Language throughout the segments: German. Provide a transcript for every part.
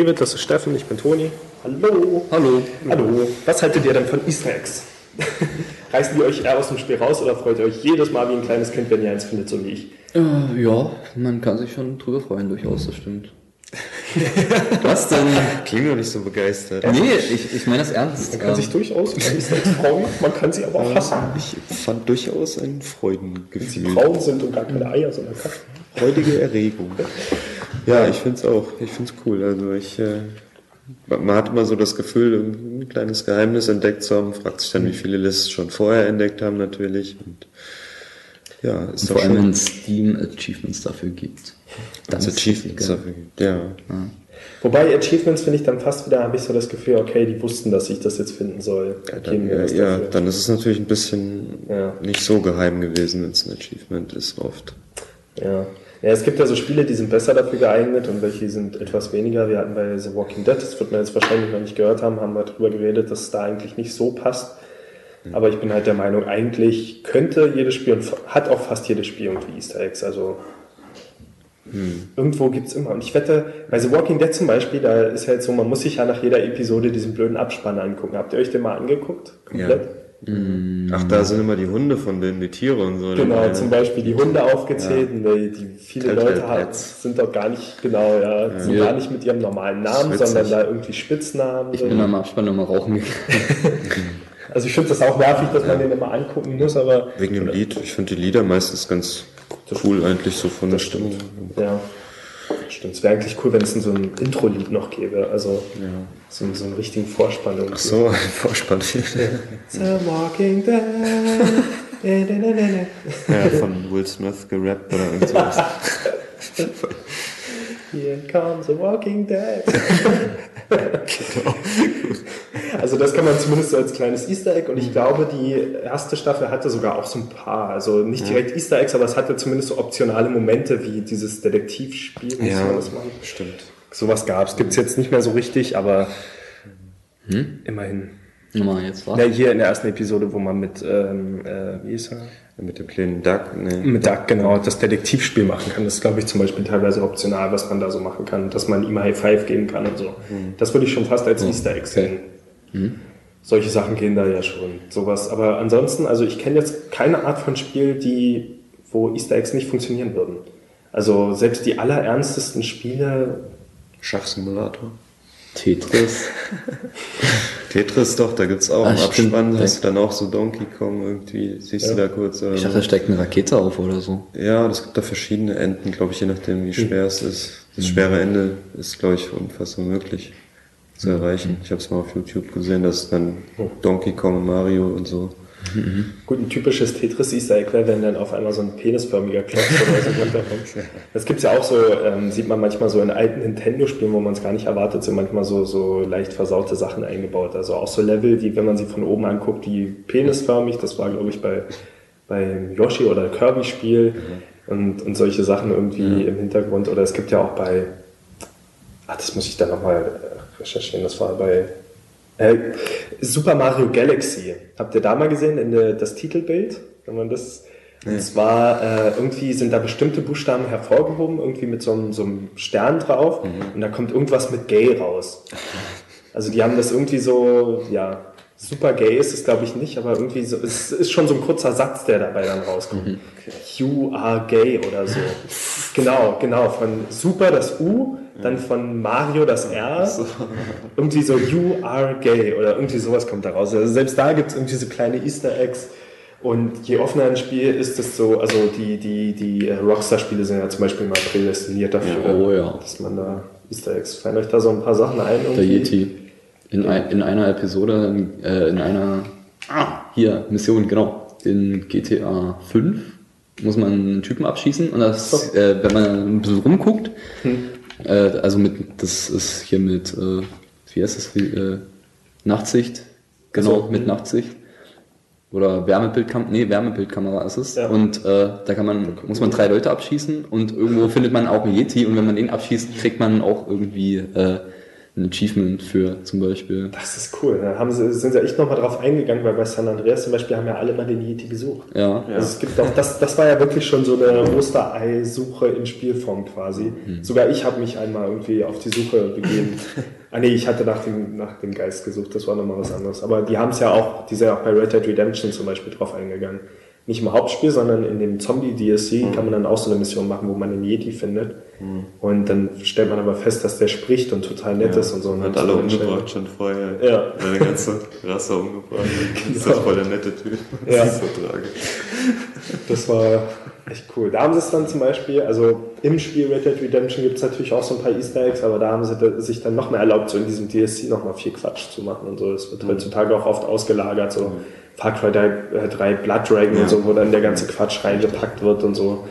David, das ist Steffen, ich bin Toni. Hallo. Hallo. Hallo. Was haltet ihr denn von Easter Eggs? Reißen die euch eher aus dem Spiel raus oder freut ihr euch jedes Mal wie ein kleines Kind, wenn ihr eins findet, so wie ich? Äh, ja, man kann sich schon drüber freuen, durchaus, das stimmt. Was denn? Klingt doch nicht so begeistert. Nee, ich, ich meine das ernst. Man kann sich durchaus über Easter Eggs freuen, man kann sie aber auch hassen. Ich fand durchaus ein Wenn sie Freudengefühl. braun sind und gar keine Eier, sondern Kasten. Freudige Erregung. Ja, ich finde es auch. Ich finde es cool. Also ich, äh, man hat immer so das Gefühl, ein kleines Geheimnis entdeckt zu haben. Fragt sich dann, wie viele es schon vorher entdeckt haben natürlich. Und ja, ist Vor doch allem, schon wenn es Steam Achievements dafür gibt. das ist Achievements dafür gibt. Ja. Wobei Achievements finde ich dann fast wieder, habe ich so das Gefühl, okay, die wussten, dass ich das jetzt finden soll. Geben Dann, mir ja, ja, dann ist es natürlich ein bisschen Ja. nicht so geheim gewesen, wenn es ein Achievement ist oft. Ja. Ja, es gibt ja so Spiele, die sind besser dafür geeignet und welche sind etwas weniger. Wir hatten bei The Walking Dead, das wird man jetzt wahrscheinlich noch nicht gehört haben, haben wir darüber geredet, dass es da eigentlich nicht so passt. Aber ich bin halt der Meinung, eigentlich könnte jedes Spiel und hat auch fast jedes Spiel irgendwie Easter Eggs. Also irgendwo gibt's immer. Und ich wette, bei The Walking Dead zum Beispiel, da ist halt so, man muss sich ja nach jeder Episode diesen blöden Abspann angucken. Habt ihr euch den mal angeguckt? Komplett? Ach, da sind immer die Hunde von denen, die Tiere und so. Genau, zum Beispiel die Hunde aufgezählt, und die, die viele Telltale Leute haben, Pets. sind doch gar nicht, genau, ja, sind Ja. gar nicht mit ihrem normalen Namen, sondern da irgendwie Spitznamen. Ich bin am Abspann nochmal rauchen gegangen. also ich finde das auch nervig, dass man den immer angucken muss, aber Wegen dem Lied. Ich finde die Lieder meistens ganz cool eigentlich so von der Stimmung. ja, stimmt. Es wäre eigentlich cool, wenn es so ein Intro-Lied noch gäbe, also so, so einen richtigen Vorspann. irgendwie. Ach so, ein Vorspann. The Walking Dead. Ja, von Will Smith gerappt oder irgendwas. da. Here comes the Walking Dead. Also das kann man zumindest so als kleines Easter Egg und ich glaube, die erste Staffel hatte sogar auch so ein paar, also nicht direkt Easter Eggs, aber es hatte zumindest so optionale Momente wie dieses Detektivspiel, Ja, das machen. stimmt. Sowas gab es. Gibt es jetzt nicht mehr so richtig, aber immerhin. Nochmal jetzt was? Ja, hier in der ersten Episode, wo man mit, ähm, äh, wie ist er? Mit dem kleinen Duck. Nee. Mit Duck, genau, das Detektivspiel machen kann. Das ist, glaube ich, zum Beispiel teilweise optional, was man da so machen kann. Dass man ihm High Five geben kann und so. Das würde ich schon fast als Easter Egg sehen. Solche Sachen gehen da ja schon. Sowas. Aber ansonsten, also ich kenne jetzt keine Art von Spiel, die, wo Easter Eggs nicht funktionieren würden. Also selbst die allerernstesten Spiele, Schachsimulator. Tetris. Tetris doch, da gibt's auch Ah, im stimmt. Abspann, hast du dann auch so Donkey Kong irgendwie, siehst Ja. du da kurz. Oder Ich dachte, da steckt eine Rakete auf oder so. Ja, das gibt da verschiedene Enden, glaube ich, je nachdem, wie schwer es ist. Das schwere Ende ist, glaube ich, fast unmöglich zu erreichen. Ich habe es mal auf YouTube gesehen, dass dann Donkey Kong, Mario und so. Gut, ein typisches wäre, wenn dann auf einmal so ein penisförmiger Klotz oder so runterkommt. Das gibt's ja auch so, ähm, sieht man manchmal so in alten Nintendo-Spielen, wo man es gar nicht erwartet, sind manchmal so, so leicht versaute Sachen eingebaut. Also auch so Level, die, wenn man sie von oben anguckt, die penisförmig, das war, glaube ich, bei beim Yoshi oder Kirby-Spiel und, und solche Sachen irgendwie im Hintergrund. Oder es gibt ja auch bei, ach, das muss ich dann nochmal recherchieren, das war bei äh, Super Mario Galaxy. Habt ihr da mal gesehen, in der, das Titelbild? Wenn man das. Und zwar äh, irgendwie sind da bestimmte Buchstaben hervorgehoben, irgendwie mit so einem, so einem Stern drauf. Und da kommt irgendwas mit gay raus. Also die haben das irgendwie so, ja, super gay ist es glaube ich nicht, aber irgendwie so, es ist schon so ein kurzer Satz, der dabei dann rauskommt. You are gay oder so. Genau, genau, von super das U, dann von Mario das R. Irgendwie so You are gay oder irgendwie sowas kommt da raus. Also selbst da gibt es irgendwie so kleine Easter Eggs. Und je offener ein Spiel ist, desto, also die, die, die Rockstar-Spiele sind ja zum Beispiel mal prädestiniert dafür, Ja, oh ja. dass man da Easter Eggs. Fallen euch da so ein paar Sachen ein? Der irgendwie? Yeti. In, ein, in einer Episode, äh, in einer, ah, hier, Mission, genau. In GTA 5 muss man einen Typen abschießen und das, äh, wenn man ein bisschen rumguckt, äh, also mit, das ist hier mit, äh, wie heißt das, äh, Nachtsicht, genau, so, mit hm. Nachtsicht. Oder Wärmebildkamera, nee, Wärmebildkamera ist es. Ja. Und äh, da kann man, muss man drei Leute abschießen und irgendwo findet man auch einen Yeti und wenn man den abschießt, kriegt man auch irgendwie äh, ein Achievement für zum Beispiel. Das ist cool. Da haben sie, sind sie echt nochmal drauf eingegangen, weil bei San Andreas zum Beispiel haben ja alle mal den Yeti gesucht. Ja. Also es gibt auch, das, das war ja wirklich schon so eine Osterei-Suche in Spielform quasi. Sogar ich habe mich einmal irgendwie auf die Suche begeben. ah nee, ich hatte nach dem, nach dem Geist gesucht, das war nochmal was anderes. Aber die haben es ja auch, die sind ja auch bei Red Dead Redemption zum Beispiel drauf eingegangen. Nicht im Hauptspiel, sondern in dem Zombie-DLC kann man dann auch so eine Mission machen, wo man einen Yeti findet. Und dann stellt man aber fest, dass der spricht und total nett ist und so. Und Hat alle umgebracht schon vorher. Ja. Seine ganze Rasse umgebracht. Das ist Genau. voll der nette Typ. Ja. Das ist so tragisch. Das war echt cool. Da haben sie es dann zum Beispiel, also im Spiel Red Dead Redemption gibt es natürlich auch so ein paar Easter Eggs, aber da haben sie sich dann noch mehr erlaubt, so in diesem DLC noch mal viel Quatsch zu machen und so. Das wird heutzutage auch oft ausgelagert, so Far Cry 3, äh, 3 Blood Dragon Ja. und so, wo dann der ganze Quatsch reingepackt wird und so.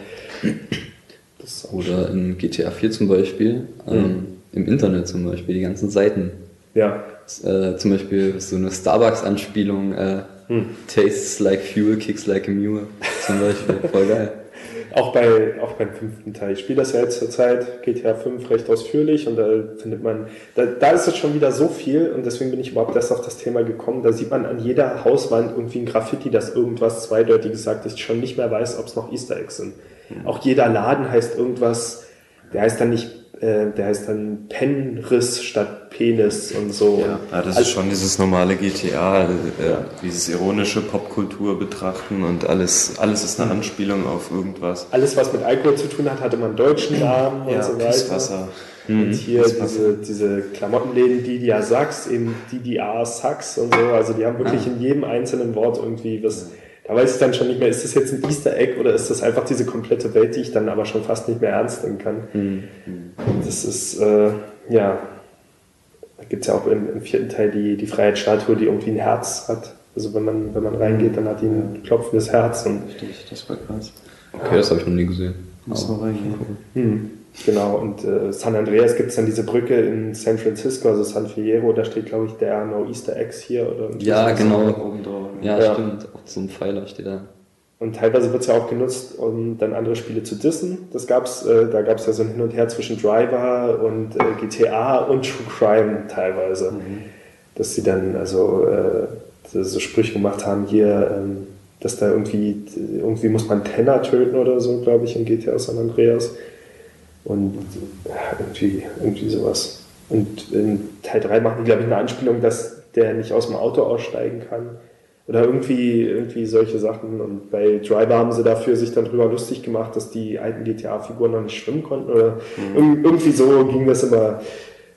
Oder in GTA 4 zum Beispiel, ähm, im Internet zum Beispiel, die ganzen Seiten. Ja, Äh, zum Beispiel so eine Starbucks-Anspielung, äh, Hm. Tastes like fuel, kicks like a mule, zum Beispiel. Voll geil. Auch, bei, auch beim fünften Teil. Ich spiele das ja jetzt zur Zeit, GTA 5 recht ausführlich und da findet man, da, da ist es schon wieder so viel und deswegen bin ich überhaupt erst auf das Thema gekommen. Da sieht man an jeder Hauswand irgendwie ein Graffiti, das irgendwas Zweideutiges sagt, dass ich schon nicht mehr weiß, ob es noch Easter Eggs sind. Auch jeder Laden heißt irgendwas, der heißt dann nicht, äh, der heißt dann Penriss statt Penis und so. Ja, ja, das Also- ist schon dieses normale GTA, äh, dieses ironische Popkultur betrachten und alles, alles ist eine Anspielung auf irgendwas. Alles, was mit Alkohol zu tun hat, hatte man einen deutschen Namen und Ja, so weiter. Pisswasser. Und hier Pisswasser. diese, diese Klamottenläden, Didia Sachs, eben DDR Sachs und so, also die haben wirklich in jedem einzelnen Wort irgendwie was. Da weiß ich dann schon nicht mehr, ist das jetzt ein Easter Egg oder ist das einfach diese komplette Welt, die ich dann aber schon fast nicht mehr ernst nehmen kann. Und das ist, äh, ja, da gibt es ja auch im, im vierten Teil die, die Freiheitsstatue, die irgendwie ein Herz hat. Also wenn man, wenn man reingeht, dann hat die ein klopfendes Herz und Richtig, das war krass. Okay, das habe ich noch nie gesehen. Muss mal reingehen. Hm, Genau, und äh, San Andreas gibt es dann diese Brücke in San Francisco, also San Fierro, da steht, glaube ich, der no Easter Eggs hier. Oder Ja, genau. Oben drauf. Ja, Ja. stimmt. Auch so ein Pfeiler steht da. Und teilweise wird es ja auch genutzt, um dann andere Spiele zu dissen. Das gab's, äh, da gab es ja so ein Hin und Her zwischen Driver und äh, GTA und True Crime teilweise. Dass sie dann also äh, so Sprüche gemacht haben, hier, ähm, dass da irgendwie, irgendwie muss man Tenner töten oder so, glaube ich, in GTA San Andreas. Und irgendwie, irgendwie sowas. Und in Teil 3 machen die, glaube ich, eine Anspielung, dass der nicht aus dem Auto aussteigen kann. Oder irgendwie, irgendwie solche Sachen. Und bei Driver haben sie dafür sich dann drüber lustig gemacht, dass die alten GTA-Figuren noch nicht schwimmen konnten. Oder irg- irgendwie so ging das immer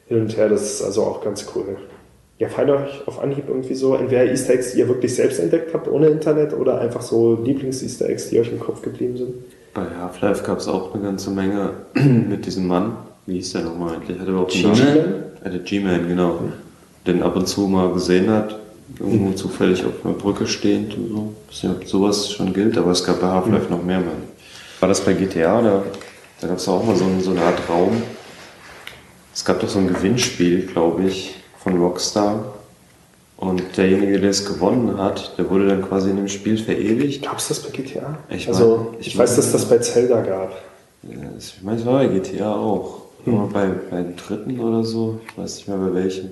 hin und her. Das ist also auch ganz cool. Ja, fallen euch auf Anhieb irgendwie so entweder Easter Eggs, die ihr wirklich selbst entdeckt habt ohne Internet oder einfach so Lieblings-Easter Eggs, die euch im Kopf geblieben sind? Bei Half-Life gab es auch eine ganze Menge mit diesem Mann. Wie hieß der nochmal eigentlich? Hat er überhaupt einen G-Man? Namen? Ja, der G-Man, genau. Den ab und zu mal gesehen hat. Irgendwo zufällig auf einer Brücke stehend und so. Ich weiß nicht, ob sowas schon gilt, aber es gab bei Half-Life noch mehr, Mann. War das bei GTA? Da, da gab es auch mal so, so eine Art Raum. Es gab doch so ein Gewinnspiel, glaube ich, von Rockstar. Und derjenige, der es gewonnen hat, der wurde dann quasi in dem Spiel verewigt. Gab es das bei GTA? Ich also, mein- ich, ich weiß, mein- dass das bei Zelda gab. Ich meine, es war bei GTA auch. Aber bei, bei dem dritten oder so, ich weiß nicht mehr bei welchem.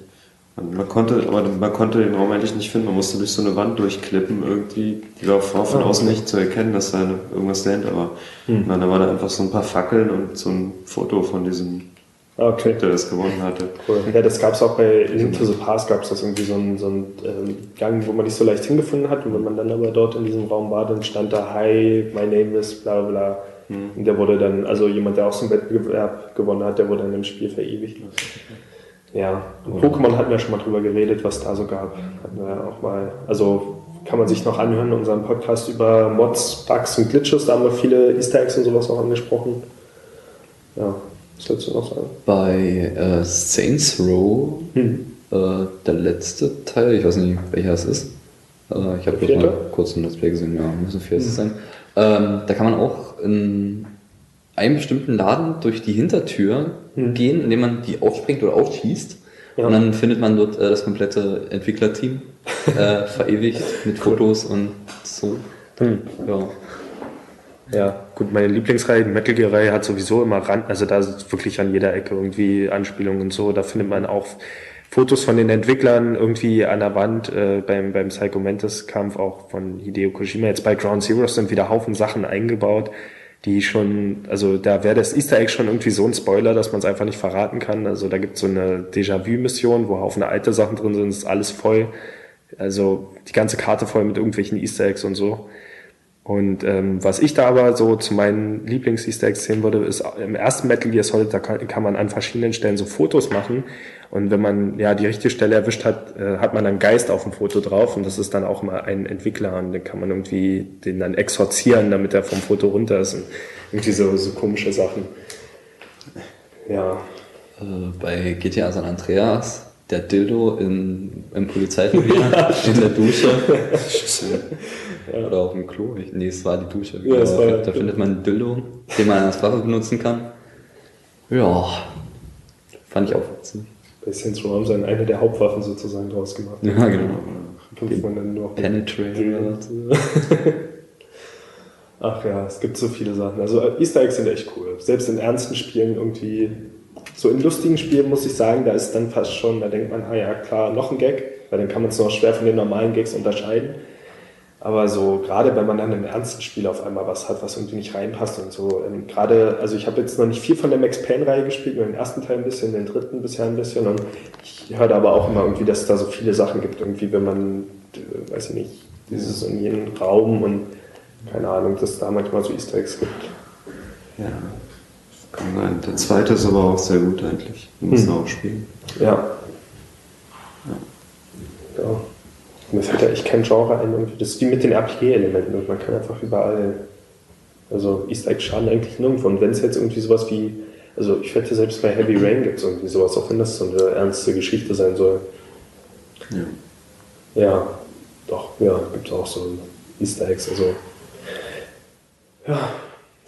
Und man konnte, aber man konnte den Raum eigentlich nicht finden. Man musste durch so eine Wand durchklippen irgendwie. Die war von von Ah, außen nicht zu erkennen, dass da irgendwas dahinter war. Und dann war da einfach so ein paar Fackeln und so ein Foto von diesem Okay. Der das gewonnen hatte. Cool. Ja, das gab es auch bei Link to the Past, gab es das irgendwie so einen, so einen ähm, Gang, wo man nicht so leicht hingefunden hat. Und wenn man dann aber dort in diesem Raum war, dann stand da, hi, my name is bla bla bla. Und der wurde dann, also jemand, der auch so einen Wettbewerb gewonnen hat, der wurde dann im Spiel verewigt. Ja, und Pokémon hatten wir schon mal drüber geredet, was da so gab. Hatten wir auch mal, also kann man sich noch anhören, unseren Podcast über Mods, Bugs und Glitches, da haben wir viele Easter Eggs und sowas auch angesprochen. Ja, sollst du noch sagen? Bei äh, Saints Row, Hm. äh, der letzte Teil, ich weiß nicht, welcher es ist. Äh, ich habe bloß mal kurz ein Let's Play gesehen, ja, müssen vier sein. Ähm, da kann man auch in einem bestimmten Laden durch die Hintertür Hm. gehen, indem man die aufspringt oder aufschießt. Ja. Und dann findet man dort äh, das komplette Entwicklerteam äh, verewigt mit Fotos und so. Hm. Ja. Ja, gut, meine Lieblingsreihe, Metal Gear Reihe, hat sowieso immer Rand, also da ist wirklich an jeder Ecke irgendwie Anspielungen und so. Da findet man auch Fotos von den Entwicklern irgendwie an der Wand. Äh, beim, beim Psycho Mantis Kampf auch von Hideo Kojima. Jetzt bei Ground Zero sind wieder Haufen Sachen eingebaut, die schon, also da wäre das Easter Egg schon irgendwie so ein Spoiler, dass man es einfach nicht verraten kann. Also da gibt es so eine Déjà-vu-Mission, wo Haufen alte Sachen drin sind, ist alles voll. Also die ganze Karte voll mit irgendwelchen Easter Eggs und so. Und ähm, was ich da aber so zu meinen Lieblings-Easter Eggs sehen würde, ist im ersten Metal Gear Solid, da kann, kann man an verschiedenen Stellen so Fotos machen. Und wenn man ja die richtige Stelle erwischt hat, äh, hat man einen Geist auf dem Foto drauf und das ist dann auch mal ein Entwickler und dann kann man irgendwie den dann exorzieren, damit er vom Foto runter ist und irgendwie so, so komische Sachen. Ja. Äh, bei GTA San Andreas der Dildo in, im Polizeirevier ja. in der Dusche. ja. Oder auf dem Klo. Nee, es war die Dusche. Ja, da, war da findet man einen Dildo, den man als Waffe benutzen kann. Ja, fand ich auch witzig. Bei Saints Row haben sie eine der Hauptwaffen sozusagen draus gemacht. Ja, genau. Kämpft man dann nur Penetrator. Ach ja, es gibt so viele Sachen. Also Easter Eggs sind echt cool. Selbst in ernsten Spielen irgendwie so in lustigen Spielen muss ich sagen, da ist dann fast schon, da denkt man, ah ja, klar, noch ein Gag, weil dann kann man es noch schwer von den normalen Gags unterscheiden. Aber so, gerade wenn man dann im ernsten Spiel auf einmal was hat, was irgendwie nicht reinpasst und so. Ähm, gerade, also ich habe jetzt noch nicht viel von der Max Payne-Reihe gespielt, nur den ersten Teil ein bisschen, den dritten bisher ein bisschen. Und ich höre aber auch immer irgendwie, dass es da so viele Sachen gibt, irgendwie, wenn man, äh, weiß ich nicht, dieses in jedem Raum und keine Ahnung, dass es da manchmal so Easter Eggs gibt. Ja. Kann sein. Der zweite ist aber auch sehr gut eigentlich. Muss hm. auch spielen. Ja. ja. ja. Mir fällt ja echt kein Genre ein. Irgendwie. Das ist wie mit den RPG-Elementen. Man kann einfach überall. Also Easter Egg schaden eigentlich nirgendwo. Und wenn es jetzt irgendwie sowas wie. Also ich wette, selbst bei Heavy Rain gibt es irgendwie sowas, auch wenn das so eine ernste Geschichte sein soll. Ja. Ja, doch, ja, gibt es auch so Easter Eggs. Also. Ja,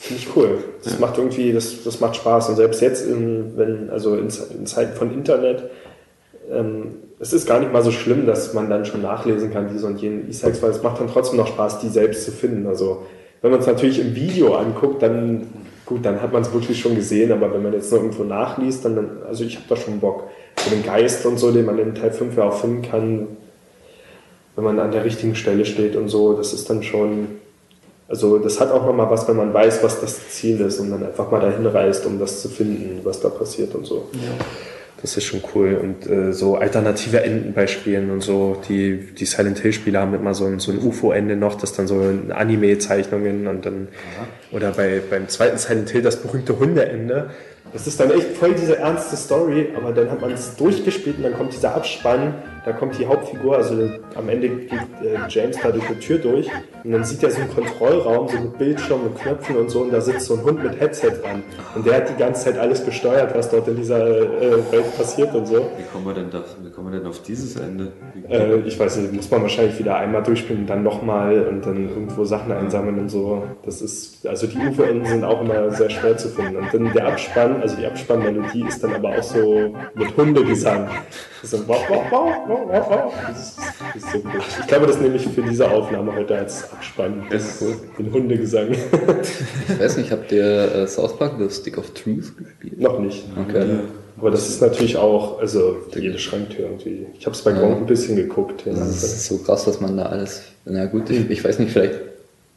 Finde ich cool. Das ja. macht irgendwie, das, das macht Spaß. Und selbst jetzt, in, wenn, also in, in Zeiten von Internet, ähm, es ist gar nicht mal so schlimm, dass man dann schon nachlesen kann, diese und jene Easter Eggs, weil es macht dann trotzdem noch Spaß, die selbst zu finden. Also wenn man es natürlich im Video anguckt, dann gut, dann hat man es wirklich schon gesehen, aber wenn man jetzt noch irgendwo nachliest, dann, also ich habe da schon Bock. Für den Geist und so, den man in Teil 5 ja auch finden kann, wenn man an der richtigen Stelle steht und so, das ist dann schon, also das hat auch nochmal was, wenn man weiß, was das Ziel ist und dann einfach mal dahin reist, um das zu finden, was da passiert und so. Ja. Das ist schon cool. Und äh, so alternative Enden bei Spielen und so, die, die Silent Hill-Spiele haben immer so ein, so ein UFO-Ende noch, das dann so Anime-Zeichnungen und dann, ja. oder bei, beim zweiten Silent Hill das berühmte Hundeende. Das ist dann echt voll diese ernste Story, aber dann hat man es durchgespielt und dann kommt dieser Abspann da kommt die Hauptfigur, also am Ende geht äh, James da durch die Tür durch und dann sieht er so einen Kontrollraum, so mit Bildschirm und Knöpfen und so und da sitzt so ein Hund mit Headset dran und der hat die ganze Zeit alles gesteuert, was dort in dieser äh, Welt passiert und so. Wie kommen wir denn, da, wie kommen wir denn auf dieses Ende? Äh, ich weiß nicht, muss man wahrscheinlich wieder einmal durchspielen und dann nochmal und dann irgendwo Sachen einsammeln und so. Das ist, also die UFO-Enden sind auch immer sehr schwer zu finden und dann der Abspann, also die Abspannmelodie ist dann aber auch so mit Hundegesang. So, wow, wow, wow, ich glaube, das nehme ich für diese Aufnahme heute als Abspann. Das ist cool. Den Hundegesang. ich weiß nicht, habt ihr äh, South Park The Stick of Truth gespielt? Noch nicht. Okay. Ja. Aber das ist natürlich auch, also jede Schranktür irgendwie. Ich habe es bei Gronk ja. ein bisschen geguckt. Das ist so krass, dass man da alles. Na gut, ich, ich weiß nicht, vielleicht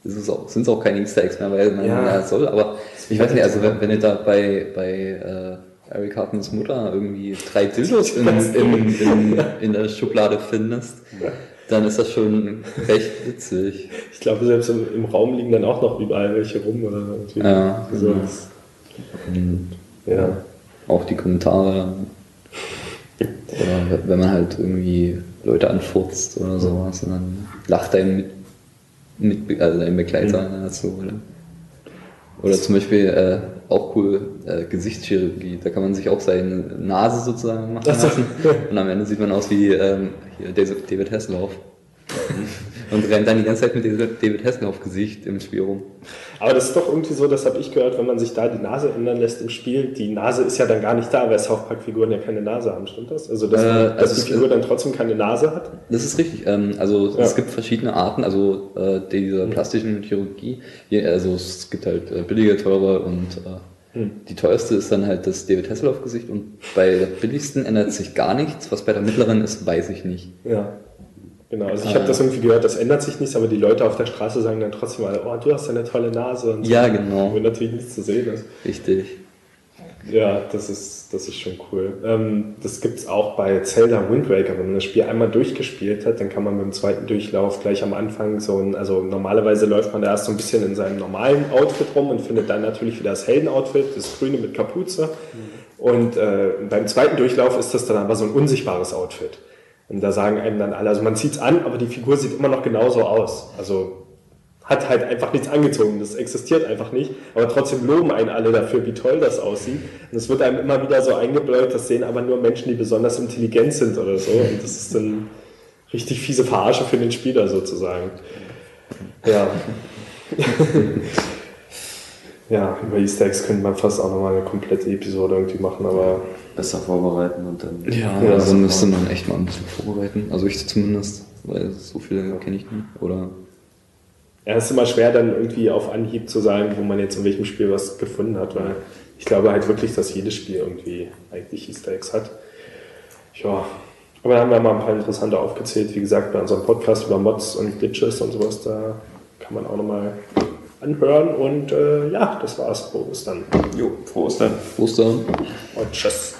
sind es auch keine Easter Eggs mehr, weil man ja, ja soll, aber ich weiß nicht, also wenn, wenn ihr da bei, bei äh, Eric Hartmans Mutter irgendwie drei Dildos in, in, in, in der Schublade findest, dann ist das schon recht witzig. Ich glaube, selbst im, im, Raum liegen dann auch noch überall welche rum oder irgendwie. Ja, so. Und, ja. Auch die Kommentare. Oder wenn man halt irgendwie Leute anfurzt oder sowas und dann lacht ein mit, mit also dein Begleiter mhm. dazu, oder? Oder zum Beispiel äh, auch cool äh, Gesichtschirurgie. Da kann man sich auch seine Nase sozusagen machen lassen. Und am Ende sieht man aus wie ähm, hier David Hasselhoff. und rennt dann die ganze Zeit mit David Hasselhoff Gesicht im Spiel rum. Aber das ist doch irgendwie so, das habe ich gehört, wenn man sich da die Nase ändern lässt im Spiel, die Nase ist ja dann gar nicht da, weil South Park-Figuren ja keine Nase haben, stimmt das? Also, dass, Äh, dass also die es- Figur dann trotzdem keine Nase hat? Das ist richtig. Ähm, also Ja. es gibt verschiedene Arten, also äh, dieser plastischen Chirurgie. Also es gibt halt äh, billige, teure und äh, Hm. die teuerste ist dann halt das David Hasselhoff Gesicht und bei der billigsten ändert sich gar nichts. Was bei der mittleren ist, weiß ich nicht. Ja. Genau, also ich habe das irgendwie gehört, das ändert sich nichts, aber die Leute auf der Straße sagen dann trotzdem alle, oh, du hast eine tolle Nase. Und so. Ja, genau. Wo natürlich nichts zu sehen ist. Richtig. Ja, das ist, das ist schon cool. Ähm, das gibt's auch bei Zelda Wind Waker. Wenn man das Spiel einmal durchgespielt hat, dann kann man mit dem zweiten Durchlauf gleich am Anfang so ein, also normalerweise läuft man da erst so ein bisschen in seinem normalen Outfit rum und findet dann natürlich wieder das Heldenoutfit, das grüne mit Kapuze. Und äh, beim zweiten Durchlauf ist das dann aber so ein unsichtbares Outfit. Und da sagen einem dann alle, also man zieht's an, aber die Figur sieht immer noch genauso aus. Also hat halt einfach nichts angezogen. Das existiert einfach nicht. Aber trotzdem loben einen alle dafür, wie toll das aussieht. Und es wird einem immer wieder so eingebläut, das sehen aber nur Menschen, die besonders intelligent sind oder so. Und das ist dann richtig fiese Verarsche für den Spieler sozusagen. Ja. ja, über Easter Eggs könnte man fast auch nochmal eine komplette Episode irgendwie machen, aber Besser vorbereiten und dann. Ja, Ja, also super. müsste man echt mal ein bisschen vorbereiten. Also ich zumindest, weil so viele kenne ich nicht. Oder Ja, es ist immer schwer, dann irgendwie auf Anhieb zu sagen, wo man jetzt in welchem Spiel was gefunden hat, weil ich glaube halt wirklich, dass jedes Spiel irgendwie eigentlich Easter Eggs hat. Ja, aber da haben wir mal ein paar interessante aufgezählt. Wie gesagt, bei unserem Podcast über Mods und Glitches und sowas, da kann man auch nochmal anhören. Und äh, ja, das war's. Bis dann. Jo, frohes dann. Ostern. Und tschüss.